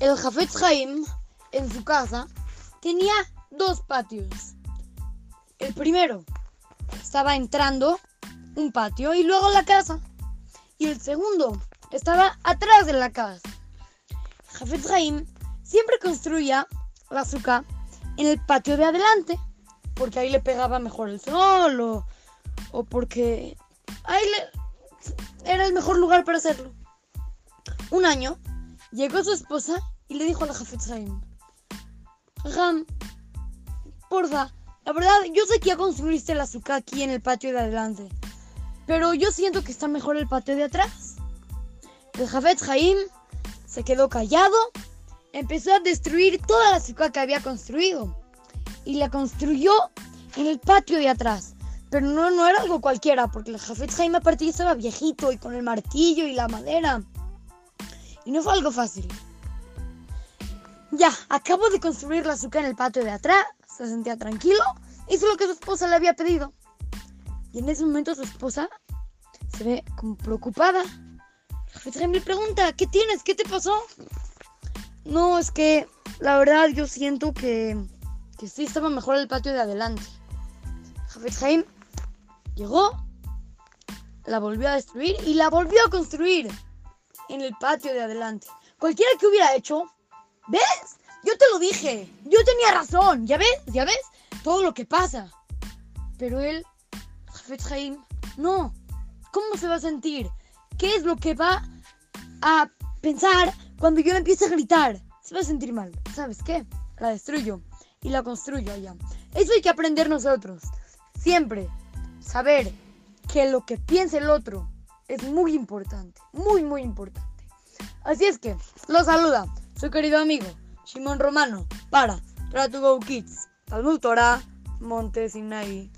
El Jafet Haim en su casa tenía dos patios. El primero estaba entrando un patio y luego la casa. Y el segundo estaba atrás de la casa. Jafet Haim siempre construía la azúcar en el patio de adelante, porque ahí le pegaba mejor el sol o, o porque ahí le, era el mejor lugar para hacerlo. Un año llegó su esposa y le dijo a la Jafet Haim, Ram, porfa, la verdad, yo sé que ya construiste el azúcar aquí en el patio de adelante, pero yo siento que está mejor el patio de atrás. El Jafet Haim se quedó callado, empezó a destruir toda la azúcar que había construido y la construyó en el patio de atrás. Pero no, no era algo cualquiera, porque el Jafet Haim aparte ya estaba viejito y con el martillo y la madera. Y no fue algo fácil. Ya, acabo de construir la azúcar en el patio de atrás, se sentía tranquilo, hizo lo que su esposa le había pedido. Y en ese momento su esposa se ve como preocupada. Le pregunta, ¿qué tienes? ¿Qué te pasó? No, es que la verdad yo siento que, que sí estaba mejor el patio de adelante. Jafet llegó, la volvió a destruir y la volvió a construir en el patio de adelante. Cualquiera que hubiera hecho, ¿ves? Yo te lo dije, yo tenía razón, ¿ya ves? ¿Ya ves? Todo lo que pasa. Pero él, Jafet Haim, no. ¿Cómo se va a sentir? ¿Qué es lo que va a pensar cuando yo empiece a gritar? Se va a sentir mal. ¿Sabes qué? La destruyo y la construyo allá. Eso hay que aprender nosotros. Siempre saber que lo que piensa el otro es muy importante. Muy, muy importante. Así es que, lo saluda su querido amigo Simón Romano para Try to Go Kids. Talmud Torah, Monte Sinai.